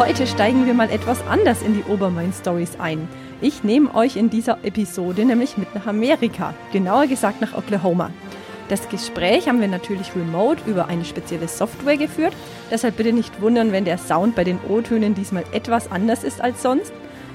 heute steigen wir mal etwas anders in die Obermain-Stories ein. Ich nehme euch in dieser Episode nämlich mit nach Amerika, genauer gesagt nach Oklahoma. Das Gespräch haben wir natürlich remote über eine spezielle Software geführt, deshalb bitte nicht wundern, wenn der Sound bei den O-Tönen diesmal etwas anders ist als sonst.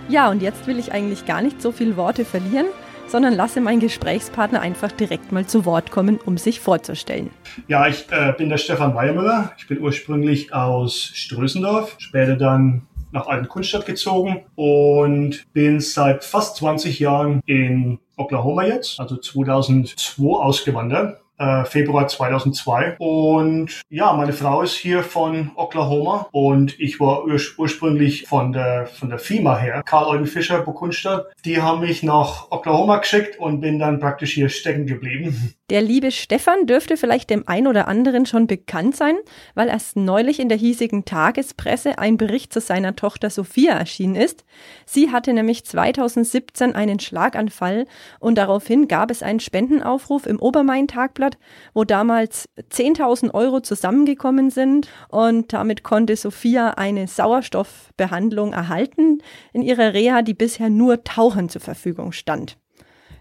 Ja, und jetzt will ich eigentlich gar nicht so viele Worte verlieren, sondern lasse meinen Gesprächspartner einfach direkt mal zu Wort kommen, um sich vorzustellen. Ja, ich äh, bin der Stefan Weiermüller. Ich bin ursprünglich aus Strösendorf, später dann nach Altenkunststadt gezogen und bin seit fast 20 Jahren in Oklahoma jetzt, also 2002 ausgewandert äh, Februar 2002. Und ja, meine Frau ist hier von Oklahoma und ich war ur ursprünglich von der, von der FIMA her, Karl Eugen Fischer, Burgundstadt. Die haben mich nach Oklahoma geschickt und bin dann praktisch hier stecken geblieben. Der liebe Stefan dürfte vielleicht dem ein oder anderen schon bekannt sein, weil erst neulich in der hiesigen Tagespresse ein Bericht zu seiner Tochter Sophia erschienen ist. Sie hatte nämlich 2017 einen Schlaganfall und daraufhin gab es einen Spendenaufruf im Obermain-Tagblatt, wo damals 10.000 Euro zusammengekommen sind und damit konnte Sophia eine Sauerstoffbehandlung erhalten in ihrer Reha, die bisher nur Tauchern zur Verfügung stand.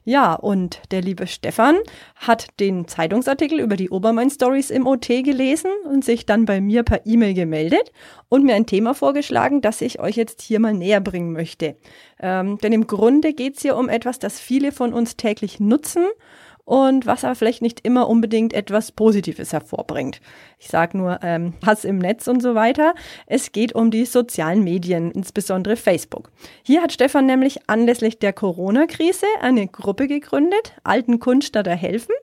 Ja, und der liebe Stefan hat den Zeitungsartikel über die Obermain Stories im OT gelesen und sich dann bei mir per E-Mail gemeldet und mir ein Thema vorgeschlagen, das ich euch jetzt hier mal näher bringen möchte. Ähm, denn im Grunde geht es hier um etwas, das viele von uns täglich nutzen und was aber vielleicht nicht immer unbedingt etwas Positives hervorbringt. Ich sage nur ähm, Hass im Netz und so weiter. Es geht um die sozialen Medien, insbesondere Facebook. Hier hat Stefan nämlich anlässlich der Corona-Krise eine Gruppe gegründet, Alten Kunststatter helfen.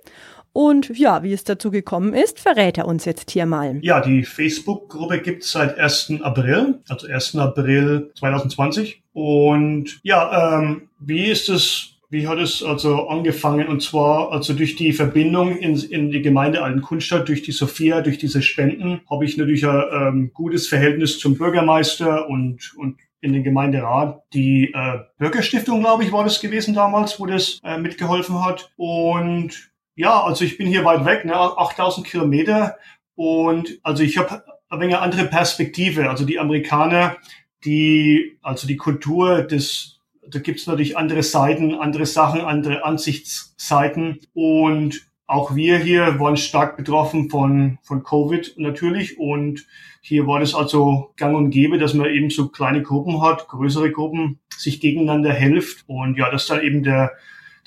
Und ja, wie es dazu gekommen ist, verrät er uns jetzt hier mal. Ja, die Facebook-Gruppe gibt es seit 1. April, also 1. April 2020. Und ja, ähm, wie ist es wie hat es also angefangen? Und zwar also durch die Verbindung in, in die Gemeinde Altenkunstadt, durch die Sophia, durch diese Spenden, habe ich natürlich ein ähm, gutes Verhältnis zum Bürgermeister und, und in den Gemeinderat. Die äh, Bürgerstiftung, glaube ich, war das gewesen damals, wo das äh, mitgeholfen hat. Und ja, also ich bin hier weit weg, ne, 8000 Kilometer. Und also ich habe ein wenig andere Perspektive. Also die Amerikaner, die, also die Kultur des da gibt's natürlich andere Seiten, andere Sachen, andere Ansichtsseiten. Und auch wir hier waren stark betroffen von, von Covid natürlich. Und hier war das also gang und gäbe, dass man eben so kleine Gruppen hat, größere Gruppen, sich gegeneinander hilft. Und ja, das ist dann eben der,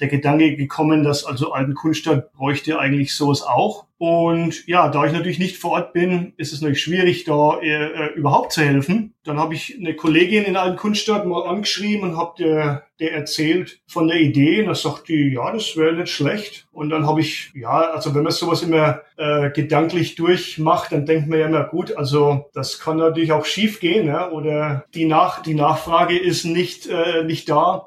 der Gedanke gekommen, dass also Altenkunstadt bräuchte eigentlich sowas auch. Und ja, da ich natürlich nicht vor Ort bin, ist es natürlich schwierig, da äh, überhaupt zu helfen. Dann habe ich eine Kollegin in Altenkunstadt mal angeschrieben und habe der, der erzählt von der Idee. Und da sagt die, ja, das wäre nicht schlecht. Und dann habe ich, ja, also wenn man sowas immer äh, gedanklich durchmacht, dann denkt man ja immer, gut, also das kann natürlich auch schief gehen, ja? oder die, Nach die Nachfrage ist nicht, äh, nicht da.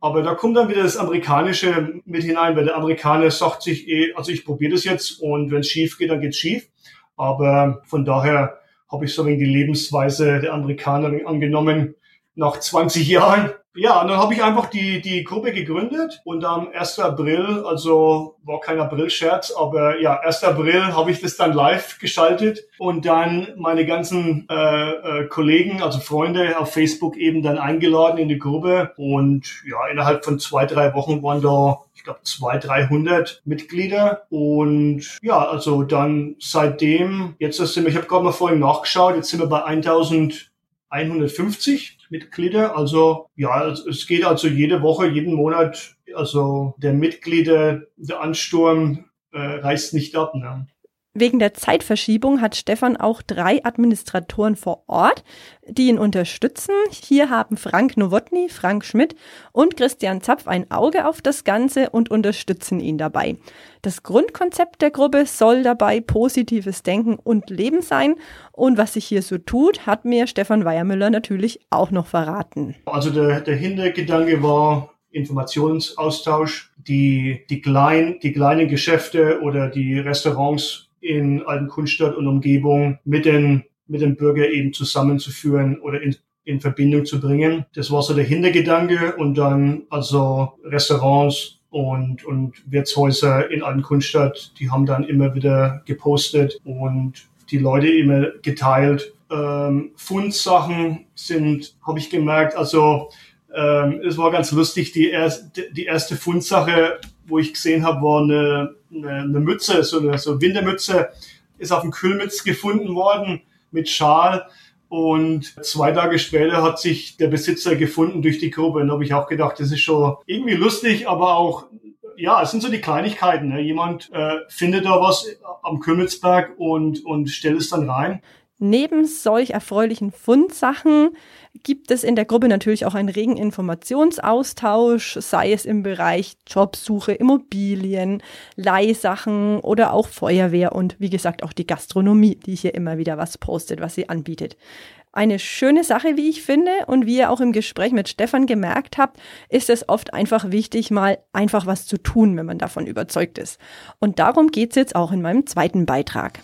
Aber da kommt dann wieder das Amerikanische mit hinein, weil der Amerikaner sagt sich eh, also ich probiere das jetzt und wenn es schief geht, dann geht's schief. Aber von daher habe ich so wenig die Lebensweise der Amerikaner angenommen nach 20 Jahren. Ja, und dann habe ich einfach die, die Gruppe gegründet und am 1. April, also war kein April-Scherz, aber ja, 1. April habe ich das dann live geschaltet und dann meine ganzen äh, äh, Kollegen, also Freunde auf Facebook eben dann eingeladen in die Gruppe und ja, innerhalb von zwei, drei Wochen waren da ich glaube, 200, 300 Mitglieder. Und ja, also dann seitdem, jetzt sind wir, ich habe gerade mal vorhin nachgeschaut, jetzt sind wir bei 1150 Mitglieder. Also ja, es geht also jede Woche, jeden Monat, also der Mitglieder, der Ansturm äh, reißt nicht ab. Ne? Wegen der Zeitverschiebung hat Stefan auch drei Administratoren vor Ort, die ihn unterstützen. Hier haben Frank Nowotny, Frank Schmidt und Christian Zapf ein Auge auf das Ganze und unterstützen ihn dabei. Das Grundkonzept der Gruppe soll dabei positives Denken und Leben sein. Und was sich hier so tut, hat mir Stefan Weiermüller natürlich auch noch verraten. Also der, der Hintergedanke war, Informationsaustausch, die, die, klein, die kleinen Geschäfte oder die Restaurants in Altenkunstadt und Umgebung mit den, mit den Bürgern eben zusammenzuführen oder in, in Verbindung zu bringen. Das war so der Hintergedanke und dann also Restaurants und, und Wirtshäuser in Altenkunstadt, die haben dann immer wieder gepostet und die Leute immer geteilt, ähm, Fundsachen sind, habe ich gemerkt, also ähm, es war ganz lustig, die, erste, die erste Fundsache, wo ich gesehen habe, war eine, eine, eine Mütze, so eine so Wintermütze, ist auf dem Kühlmitz gefunden worden mit Schal. Und zwei Tage später hat sich der Besitzer gefunden durch die Gruppe. Und da habe ich auch gedacht, das ist schon irgendwie lustig, aber auch, ja, es sind so die Kleinigkeiten. Ne? Jemand äh, findet da was am Kümmeltsberg und, und stellt es dann rein. Neben solch erfreulichen Fundsachen gibt es in der Gruppe natürlich auch einen regen Informationsaustausch, sei es im Bereich Jobsuche, Immobilien, Leihsachen oder auch Feuerwehr und wie gesagt auch die Gastronomie, die hier immer wieder was postet, was sie anbietet. Eine schöne Sache, wie ich finde, und wie ihr auch im Gespräch mit Stefan gemerkt habt, ist es oft einfach wichtig, mal einfach was zu tun, wenn man davon überzeugt ist. Und darum geht es jetzt auch in meinem zweiten Beitrag.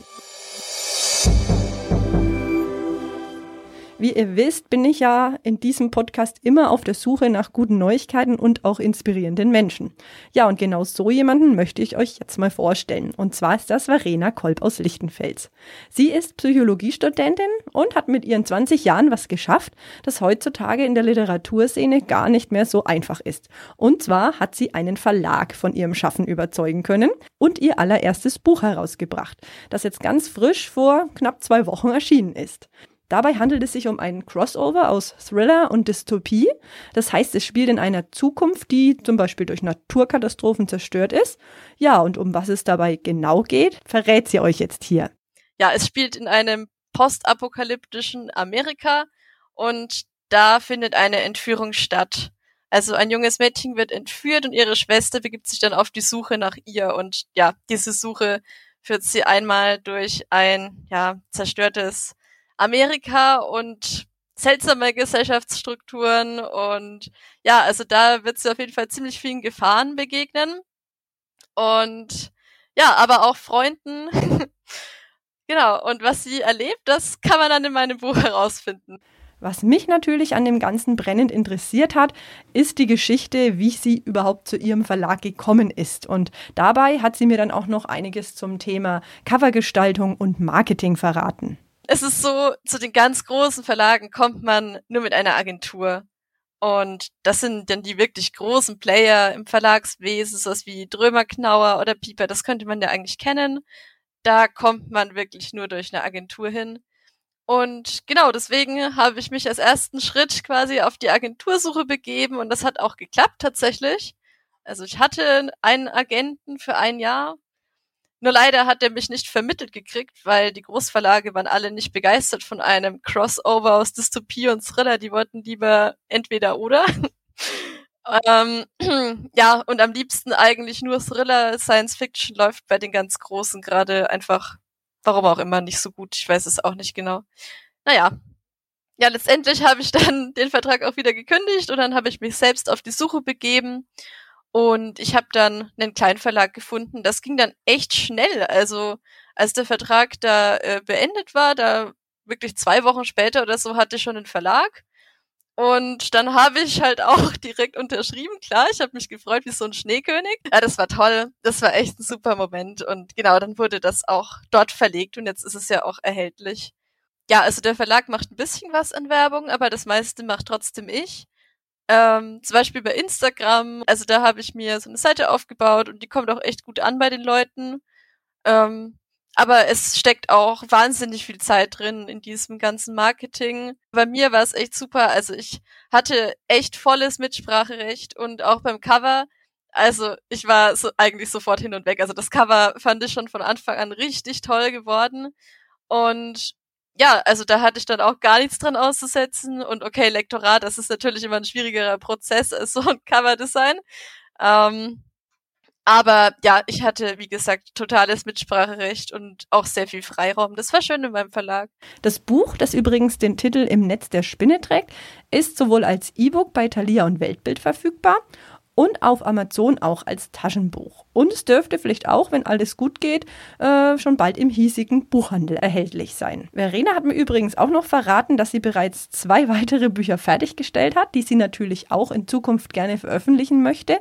Wie ihr wisst, bin ich ja in diesem Podcast immer auf der Suche nach guten Neuigkeiten und auch inspirierenden Menschen. Ja, und genau so jemanden möchte ich euch jetzt mal vorstellen. Und zwar ist das Verena Kolb aus Lichtenfels. Sie ist Psychologiestudentin und hat mit ihren 20 Jahren was geschafft, das heutzutage in der Literaturszene gar nicht mehr so einfach ist. Und zwar hat sie einen Verlag von ihrem Schaffen überzeugen können und ihr allererstes Buch herausgebracht, das jetzt ganz frisch vor knapp zwei Wochen erschienen ist. Dabei handelt es sich um einen Crossover aus Thriller und Dystopie. Das heißt, es spielt in einer Zukunft, die zum Beispiel durch Naturkatastrophen zerstört ist. Ja, und um was es dabei genau geht, verrät sie euch jetzt hier. Ja, es spielt in einem postapokalyptischen Amerika und da findet eine Entführung statt. Also ein junges Mädchen wird entführt und ihre Schwester begibt sich dann auf die Suche nach ihr und ja, diese Suche führt sie einmal durch ein ja zerstörtes Amerika und seltsame Gesellschaftsstrukturen und ja, also da wird sie auf jeden Fall ziemlich vielen Gefahren begegnen und ja, aber auch Freunden. genau, und was sie erlebt, das kann man dann in meinem Buch herausfinden. Was mich natürlich an dem Ganzen brennend interessiert hat, ist die Geschichte, wie sie überhaupt zu ihrem Verlag gekommen ist. Und dabei hat sie mir dann auch noch einiges zum Thema Covergestaltung und Marketing verraten es ist so, zu den ganz großen Verlagen kommt man nur mit einer Agentur. Und das sind dann die wirklich großen Player im Verlagswesen, sowas wie Drömer, Knauer oder Pieper, das könnte man ja eigentlich kennen. Da kommt man wirklich nur durch eine Agentur hin. Und genau deswegen habe ich mich als ersten Schritt quasi auf die Agentursuche begeben und das hat auch geklappt tatsächlich. Also ich hatte einen Agenten für ein Jahr nur leider hat er mich nicht vermittelt gekriegt, weil die Großverlage waren alle nicht begeistert von einem Crossover aus Dystopie und Thriller. Die wollten lieber entweder oder. ähm, ja, und am liebsten eigentlich nur Thriller. Science Fiction läuft bei den ganz Großen gerade einfach, warum auch immer, nicht so gut. Ich weiß es auch nicht genau. Naja. Ja, letztendlich habe ich dann den Vertrag auch wieder gekündigt und dann habe ich mich selbst auf die Suche begeben und ich habe dann einen Kleinverlag gefunden. Das ging dann echt schnell. Also als der Vertrag da äh, beendet war, da wirklich zwei Wochen später oder so hatte ich schon einen Verlag. Und dann habe ich halt auch direkt unterschrieben. Klar, ich habe mich gefreut wie so ein Schneekönig. Ja, das war toll. Das war echt ein super Moment. Und genau, dann wurde das auch dort verlegt und jetzt ist es ja auch erhältlich. Ja, also der Verlag macht ein bisschen was an Werbung, aber das meiste macht trotzdem ich. Ähm, zum Beispiel bei Instagram, also da habe ich mir so eine Seite aufgebaut und die kommt auch echt gut an bei den Leuten. Ähm, aber es steckt auch wahnsinnig viel Zeit drin in diesem ganzen Marketing. Bei mir war es echt super. Also ich hatte echt volles Mitspracherecht und auch beim Cover. Also ich war so eigentlich sofort hin und weg. Also das Cover fand ich schon von Anfang an richtig toll geworden. Und ja, also da hatte ich dann auch gar nichts dran auszusetzen. Und okay, Lektorat, das ist natürlich immer ein schwierigerer Prozess als so ein Coverdesign. Ähm, aber ja, ich hatte, wie gesagt, totales Mitspracherecht und auch sehr viel Freiraum. Das war schön in meinem Verlag. Das Buch, das übrigens den Titel Im Netz der Spinne trägt, ist sowohl als E-Book bei Thalia und Weltbild verfügbar und auf Amazon auch als Taschenbuch. Und es dürfte vielleicht auch, wenn alles gut geht, äh, schon bald im hiesigen Buchhandel erhältlich sein. Verena hat mir übrigens auch noch verraten, dass sie bereits zwei weitere Bücher fertiggestellt hat, die sie natürlich auch in Zukunft gerne veröffentlichen möchte.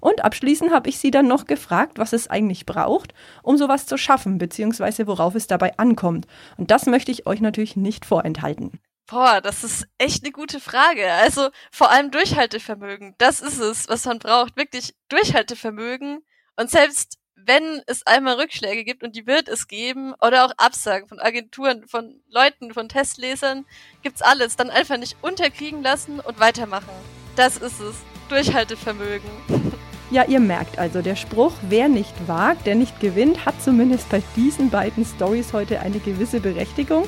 Und abschließend habe ich sie dann noch gefragt, was es eigentlich braucht, um sowas zu schaffen, beziehungsweise worauf es dabei ankommt. Und das möchte ich euch natürlich nicht vorenthalten. Boah, das ist echt eine gute Frage. Also vor allem Durchhaltevermögen. Das ist es, was man braucht. Wirklich Durchhaltevermögen. Und selbst wenn es einmal Rückschläge gibt, und die wird es geben, oder auch Absagen von Agenturen, von Leuten, von Testlesern, gibt's alles. Dann einfach nicht unterkriegen lassen und weitermachen. Das ist es. Durchhaltevermögen. Ja, ihr merkt also, der Spruch, wer nicht wagt, der nicht gewinnt, hat zumindest bei diesen beiden Stories heute eine gewisse Berechtigung.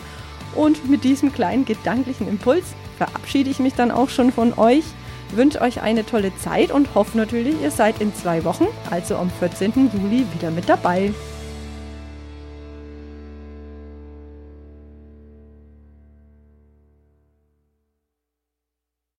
Und mit diesem kleinen gedanklichen Impuls verabschiede ich mich dann auch schon von euch, wünsche euch eine tolle Zeit und hoffe natürlich, ihr seid in zwei Wochen, also am 14. Juli, wieder mit dabei.